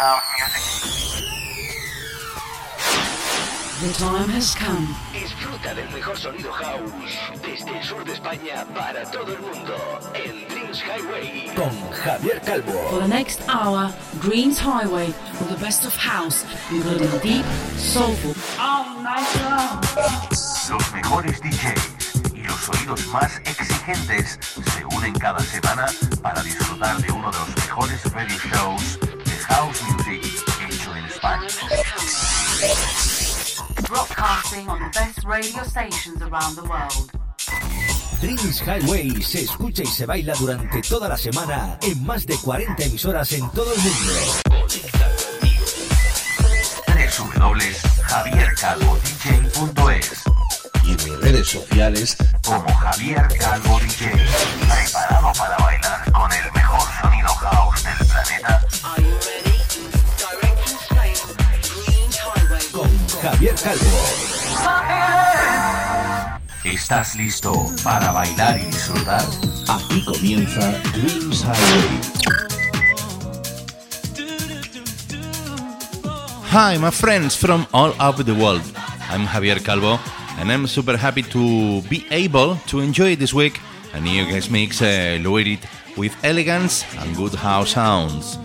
house music. The time has come. Disfruta del mejor sonido house desde el sur de España para todo el mundo en Dreams Highway. Con Javier Calvo. For the next hour, Dreams Highway with the best of house, including deep, soulful, all night long. Los mejores DJs y los oídos más exigentes se unen cada semana para disfrutar de uno de los mejores radio shows house music hecho en España. Broadcasting on the best radio stations around the world. Dreams Highway se escucha y se baila durante toda la semana en más de 40 emisoras en todo el mundo. www.javiercalvodj.es y en mis redes sociales como Javier Calvo DJ. ¿Estás listo para bailar y disfrutar? aquí comienza Dreams Highway. Hi, my friends from all over the world. I'm Javier Calvo, and I'm super happy to be able to enjoy this week a new guest mix uh, loaded with elegance and good house sounds.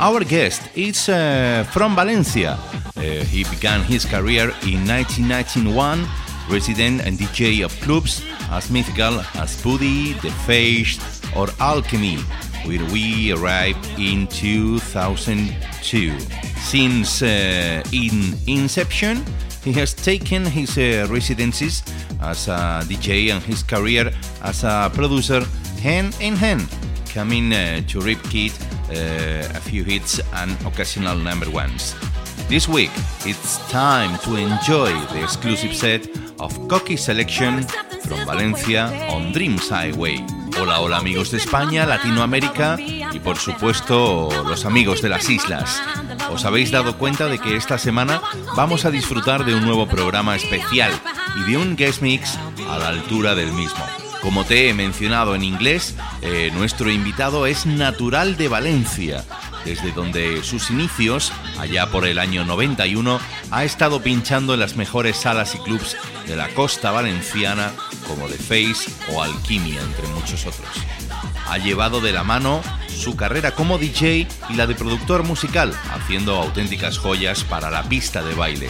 Our guest is uh, from Valencia. Uh, he began his career in 1991, resident and DJ of clubs as mythical as Buddy, The Face, or Alchemy, where we arrived in 2002. Since uh, in inception, he has taken his uh, residencies as a DJ and his career as a producer hand in hand, coming uh, to uh, a few hits and occasional number ones. This week, it's time to enjoy the exclusive set of Cocky Selection from Valencia on Dreams Highway. Hola, hola amigos de España, Latinoamérica y por supuesto los amigos de las islas. Os habéis dado cuenta de que esta semana vamos a disfrutar de un nuevo programa especial y de un guest mix a la altura del mismo. Como te he mencionado en inglés, eh, nuestro invitado es natural de Valencia, desde donde sus inicios, allá por el año 91, ha estado pinchando en las mejores salas y clubs de la costa valenciana como The Face o Alquimia, entre muchos otros. Ha llevado de la mano su carrera como DJ y la de productor musical, haciendo auténticas joyas para la pista de baile.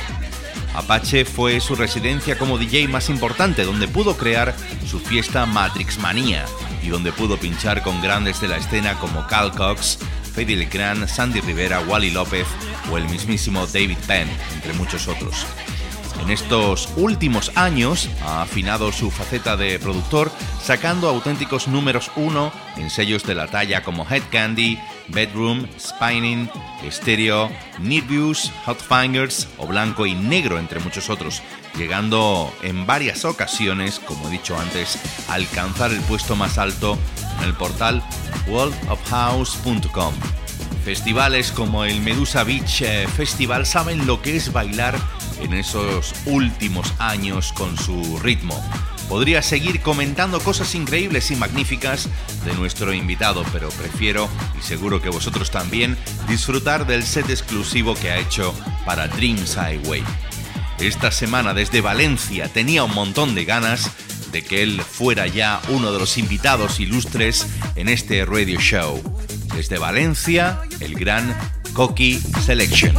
Apache fue su residencia como DJ más importante, donde pudo crear su fiesta Matrix Manía y donde pudo pinchar con grandes de la escena como Cal Cox, Fede Legrand, Sandy Rivera, Wally López o el mismísimo David Penn, entre muchos otros. En estos últimos años ha afinado su faceta de productor, sacando auténticos números uno en sellos de la talla como Head Candy, Bedroom, Spinning, Stereo, Nervous, Hot Fingers o Blanco y Negro, entre muchos otros, llegando en varias ocasiones, como he dicho antes, a alcanzar el puesto más alto en el portal worldofhouse.com. Festivales como el Medusa Beach eh, Festival saben lo que es bailar en esos últimos años con su ritmo. Podría seguir comentando cosas increíbles y magníficas de nuestro invitado, pero prefiero, y seguro que vosotros también, disfrutar del set exclusivo que ha hecho para Dreams Highway. Esta semana desde Valencia tenía un montón de ganas de que él fuera ya uno de los invitados ilustres en este radio show. Desde Valencia, el gran Coqui Selection.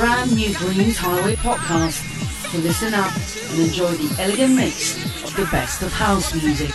Brand new Dreams Highway podcast. To listen up and enjoy the elegant mix of the best of house music.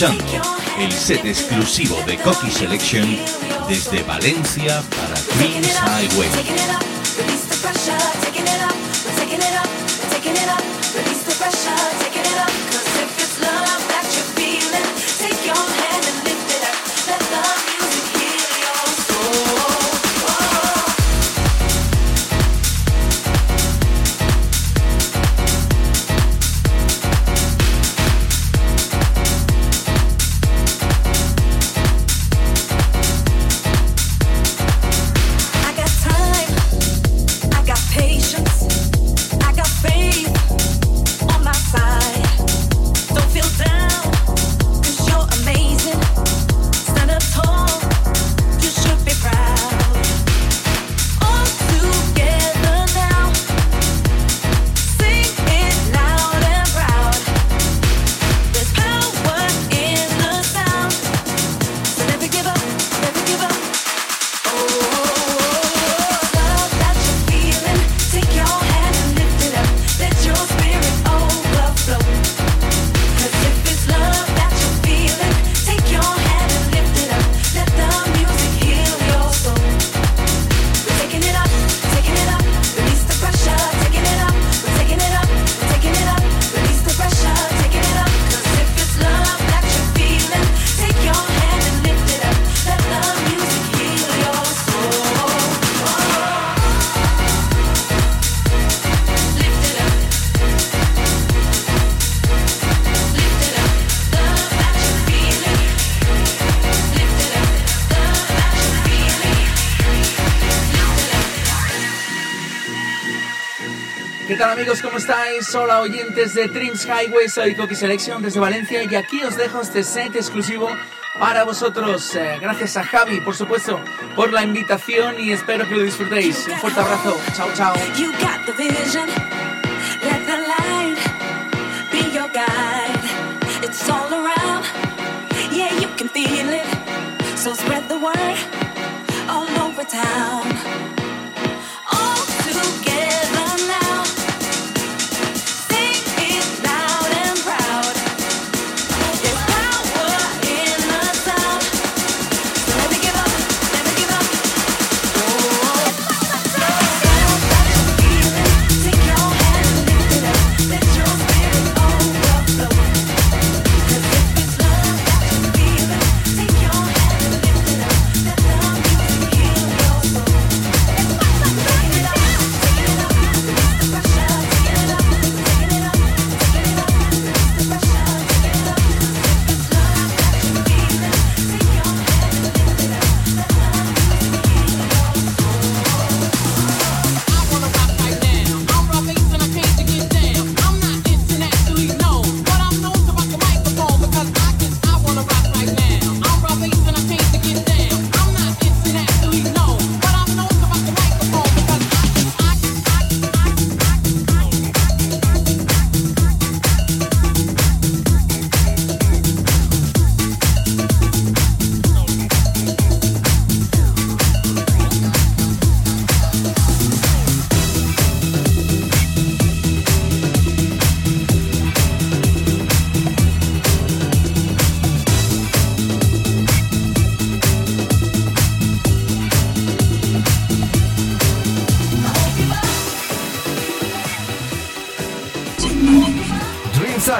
El set exclusivo de Cocky Selection desde Valencia para Queen's Highway. Hola oyentes de Dreams Highway, soy Coqui Selection desde Valencia y aquí os dejo este set exclusivo para vosotros. Eh, gracias a Javi, por supuesto, por la invitación y espero que lo disfrutéis. Un fuerte abrazo. Chao, chao. spread the word all over town.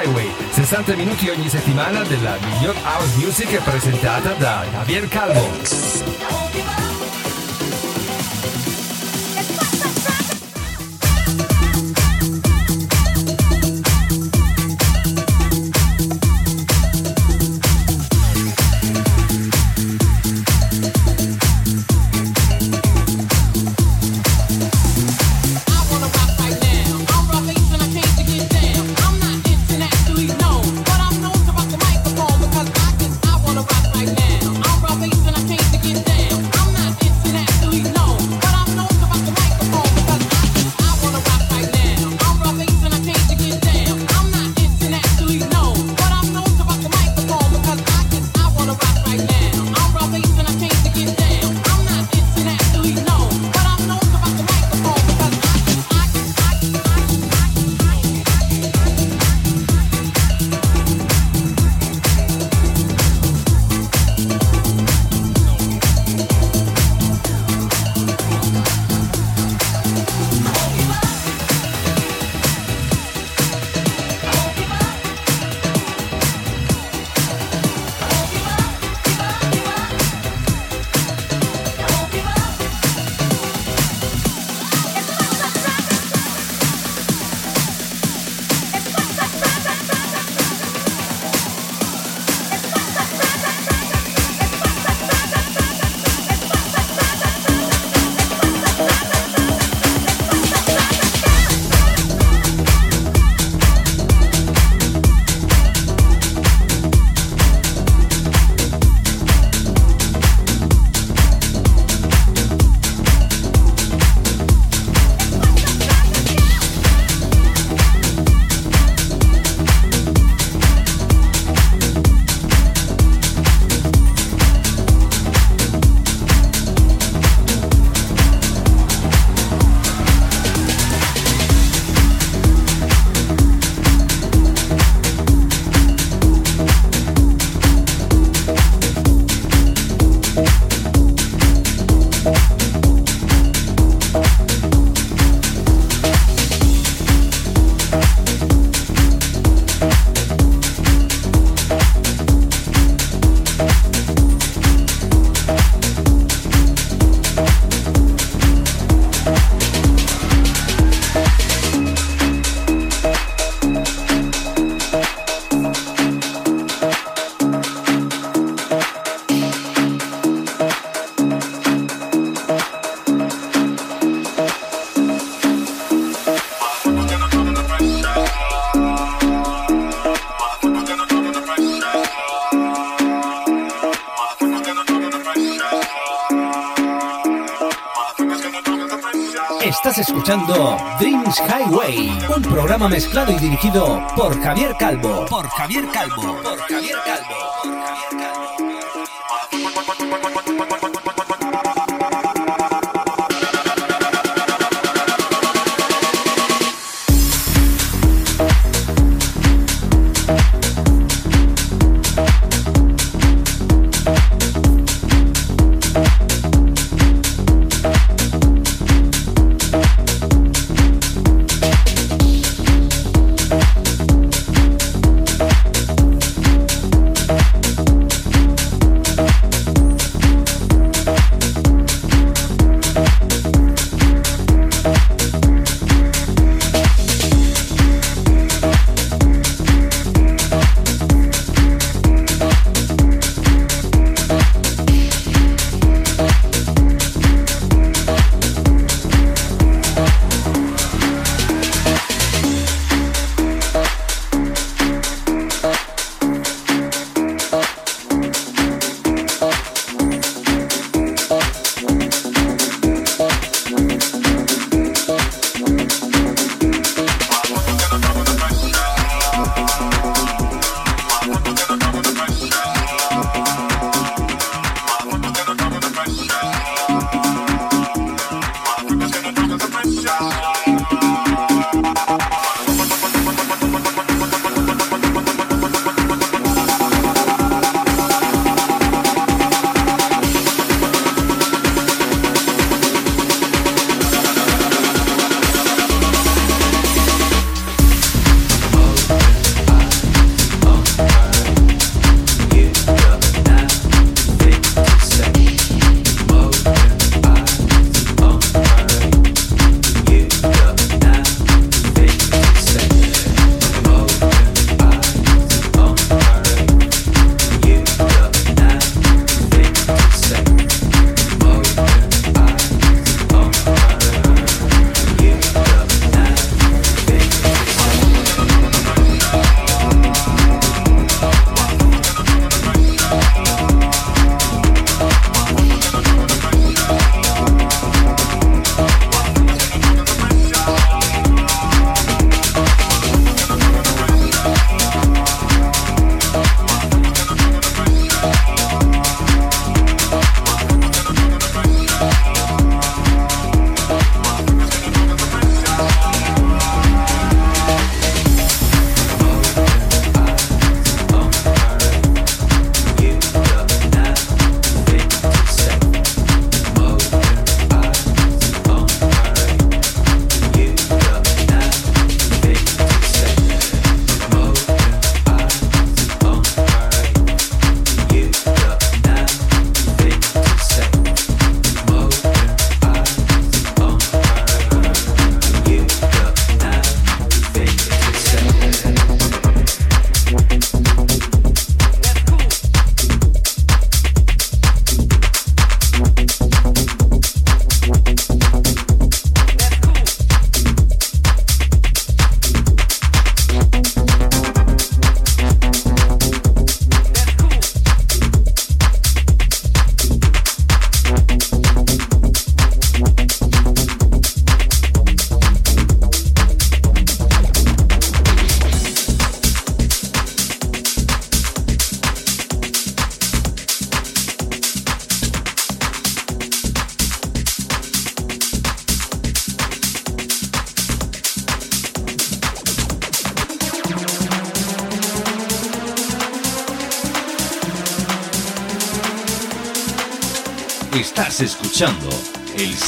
Highway, 60 minuti ogni settimana della miglior house music presentata da Javier Calvo. Mezclado y dirigido por Javier Calvo. Por Javier Calvo.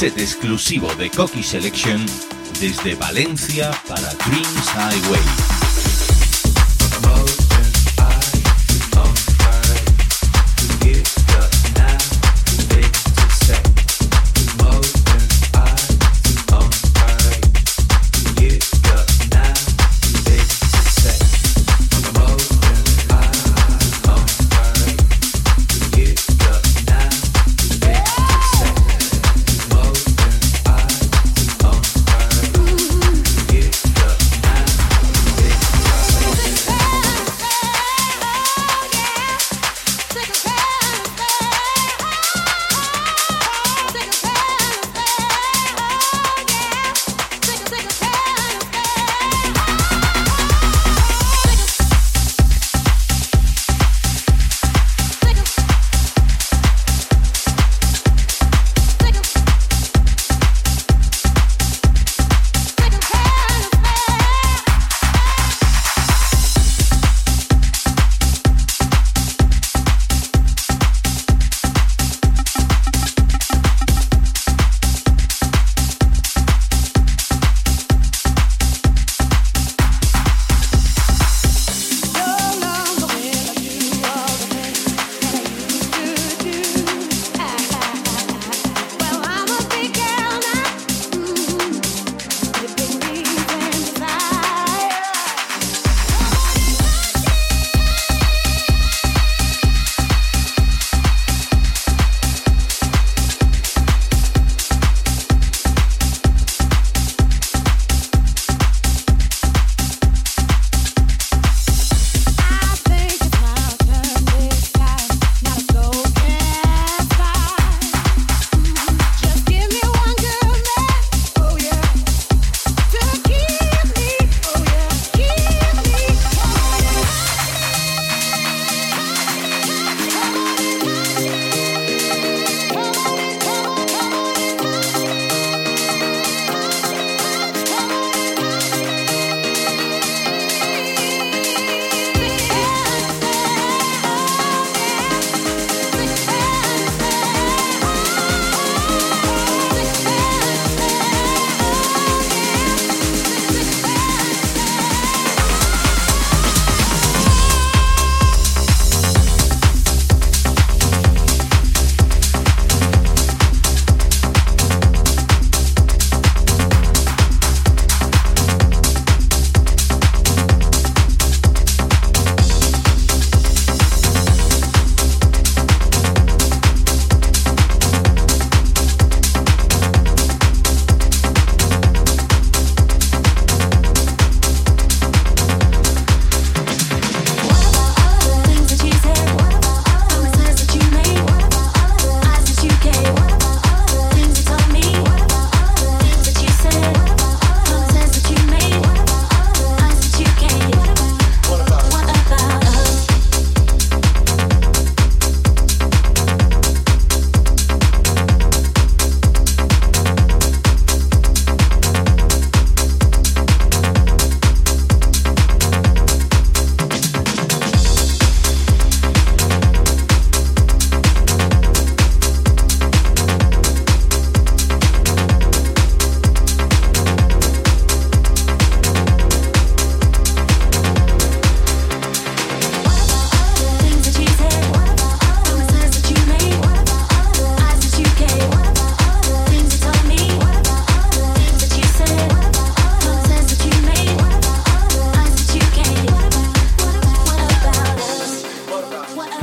Set exclusivo de Cocky Selection desde Valencia para Dreams Highway.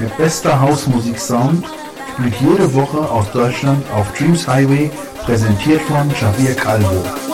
Bester Hausmusik-Sound spielt jede Woche aus Deutschland auf Dreams Highway, präsentiert von Javier Calvo.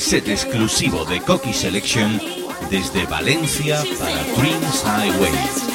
Set exclusivo de Cocky Selection desde Valencia para Dreams Highway.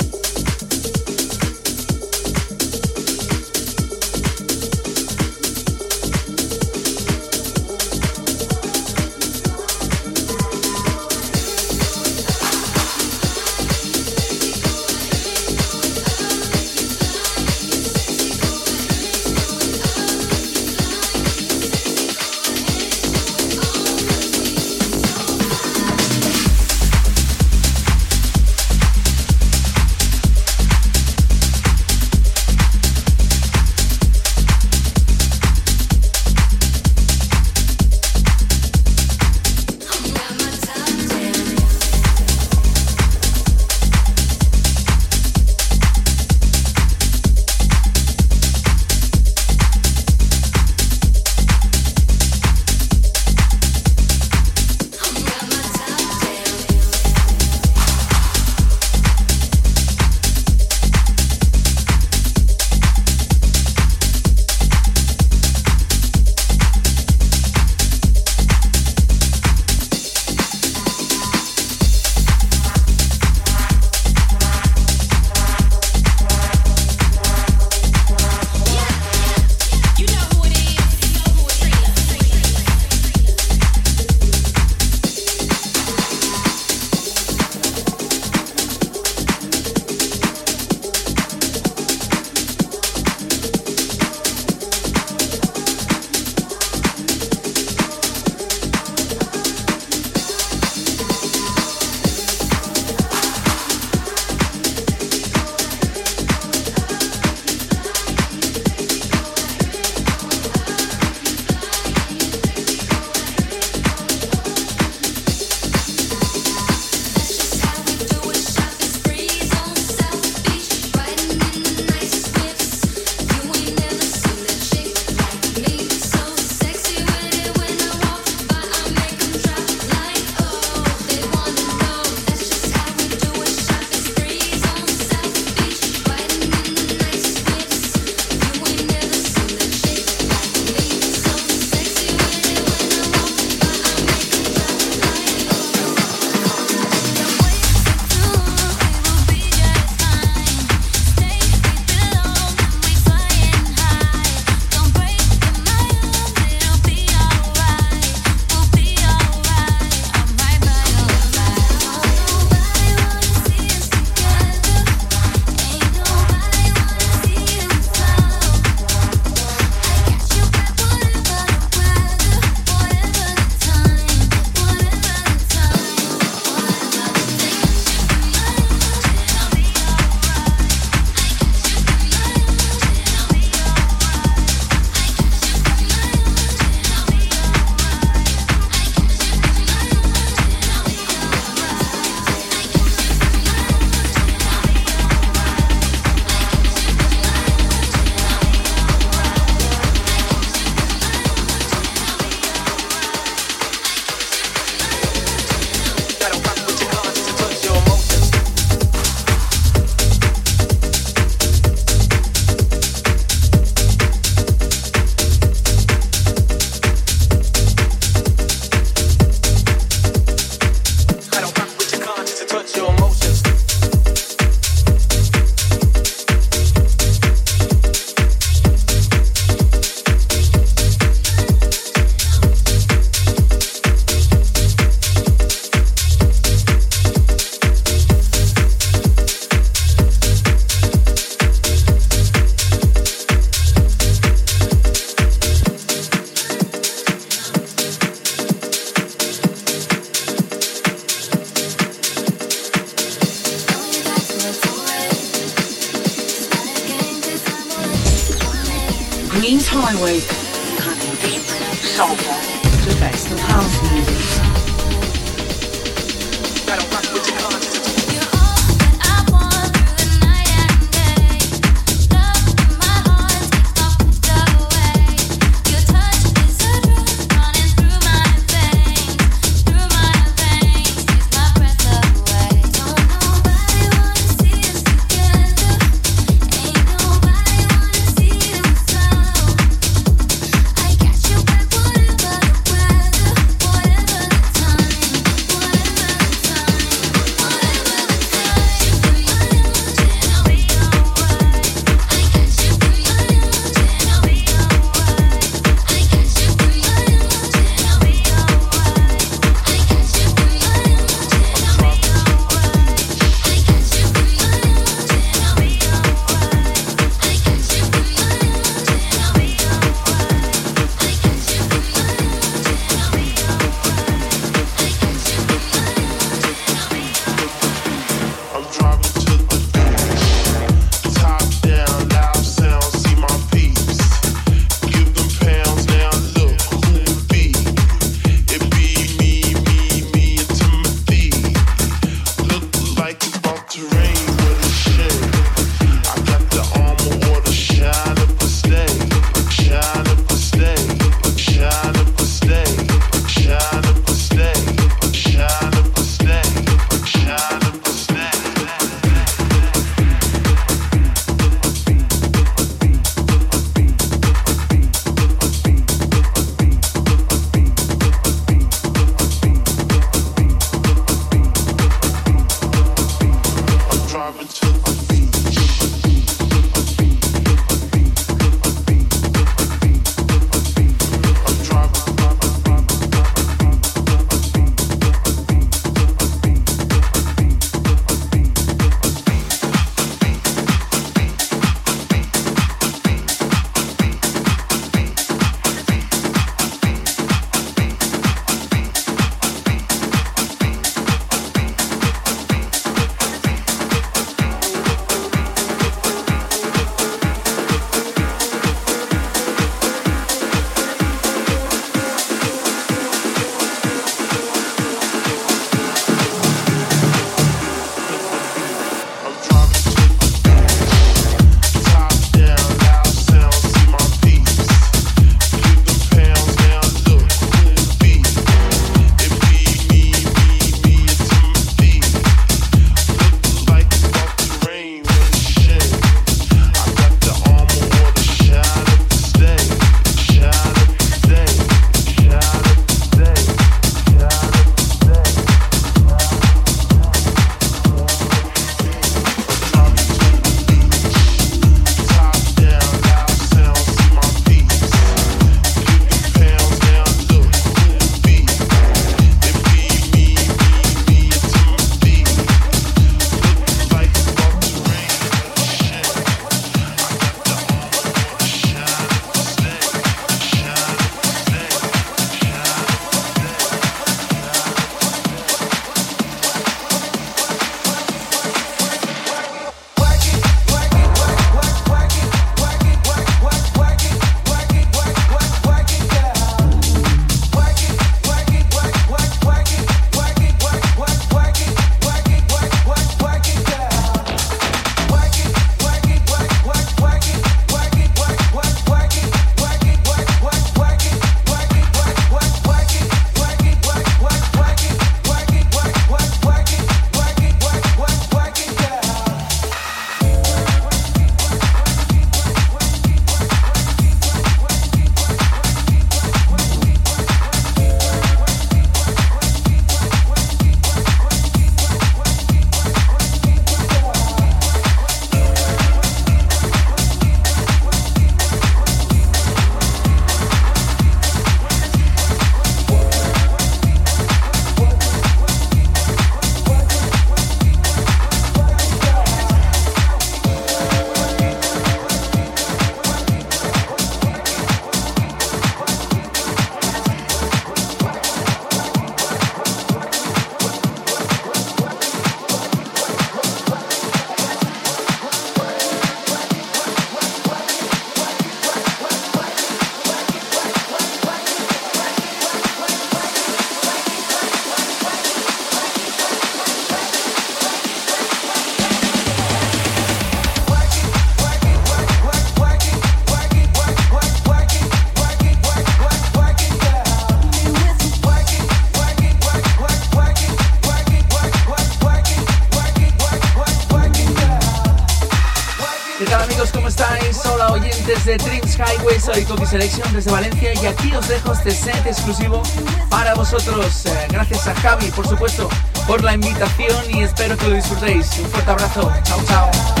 Soy Coqui Selection desde Valencia y aquí os dejo este set exclusivo para vosotros. Eh, gracias a Javi, por supuesto, por la invitación y espero que lo disfrutéis. Un fuerte abrazo. Chao, chao.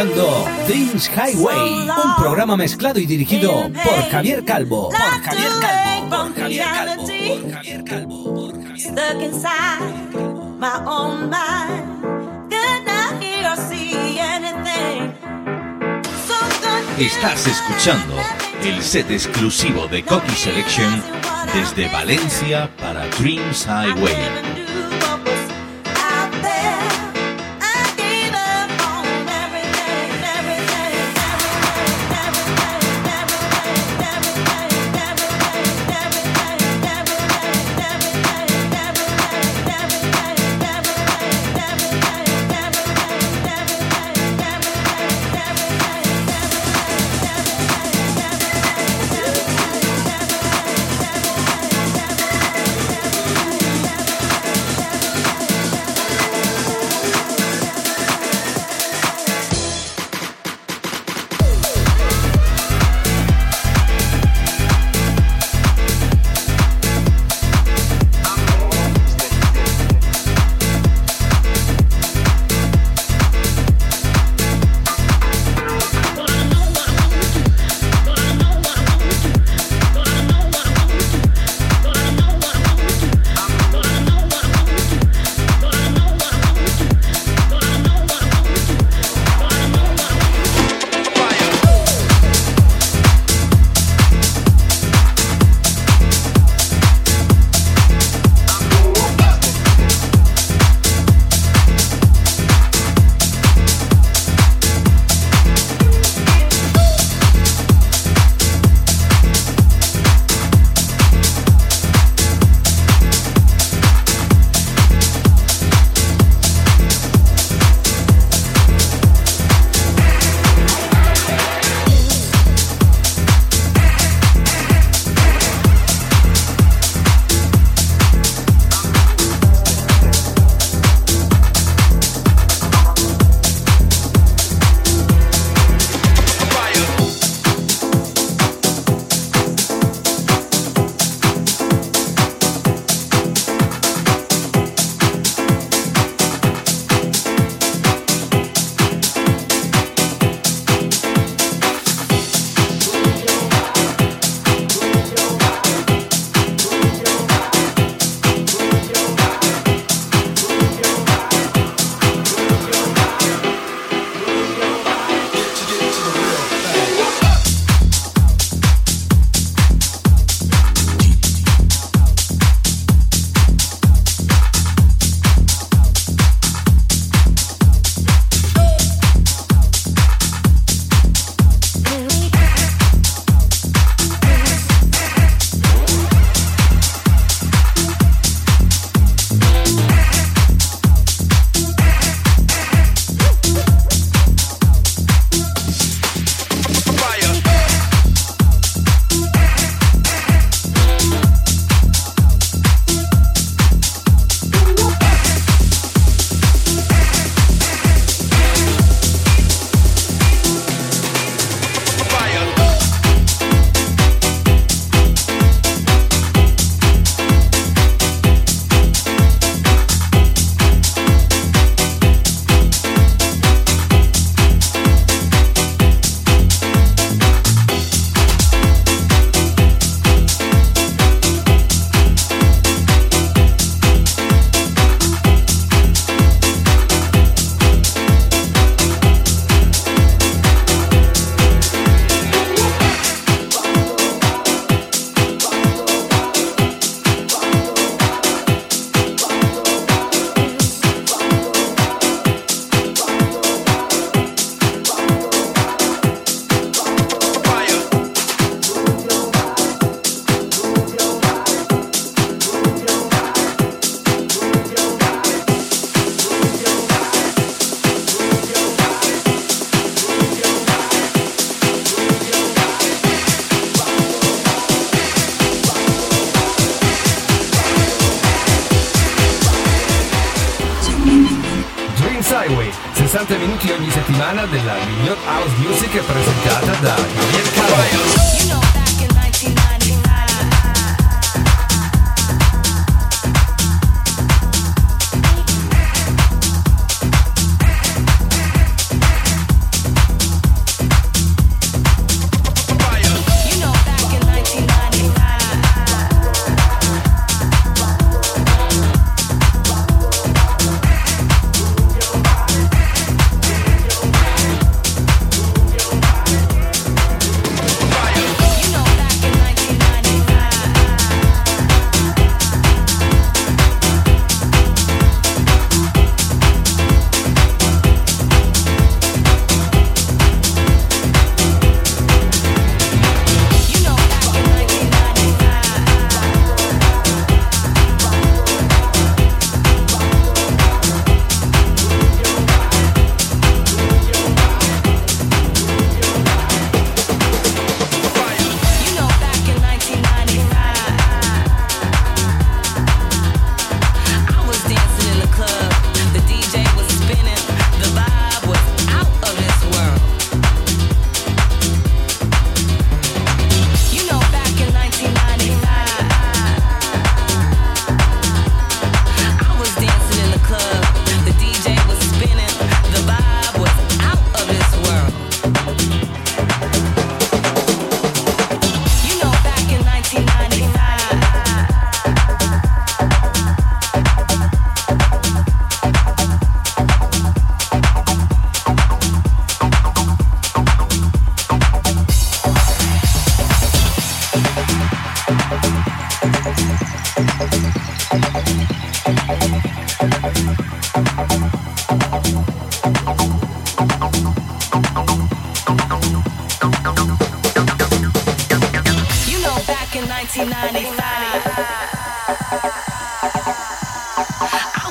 Escuchando Dreams Highway, un programa mezclado y dirigido por Javier Calvo. Por Javier Calvo. Por Javier Calvo. Por Javier Calvo. Por Javier Calvo. Estás escuchando el set exclusivo de Cocky Selection desde Valencia para Dreams Highway. Highway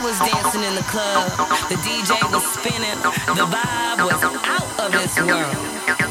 Was dancing in the club. The DJ was spinning. The vibe was out of this world.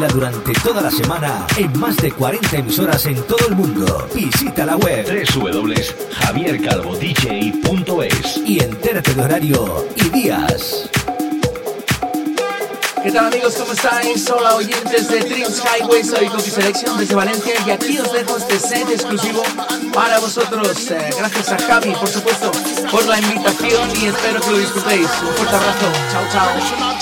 Baila durante toda la semana en más de 40 emisoras en todo el mundo. Visita la web www.javiercalvodj.es y entérate de horario y días. ¿Qué tal amigos? ¿Cómo estáis? Hola oyentes de Dreams Highway, soy Coqui Selección desde Valencia y aquí os dejo este set exclusivo para vosotros. Eh, gracias a Javi, por supuesto, por la invitación y espero que lo disfrutéis. Un fuerte abrazo. Chao, chao.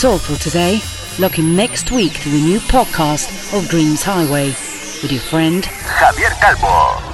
That's all for today. Looking next week to a new podcast of Dreams Highway with your friend Javier Calvo.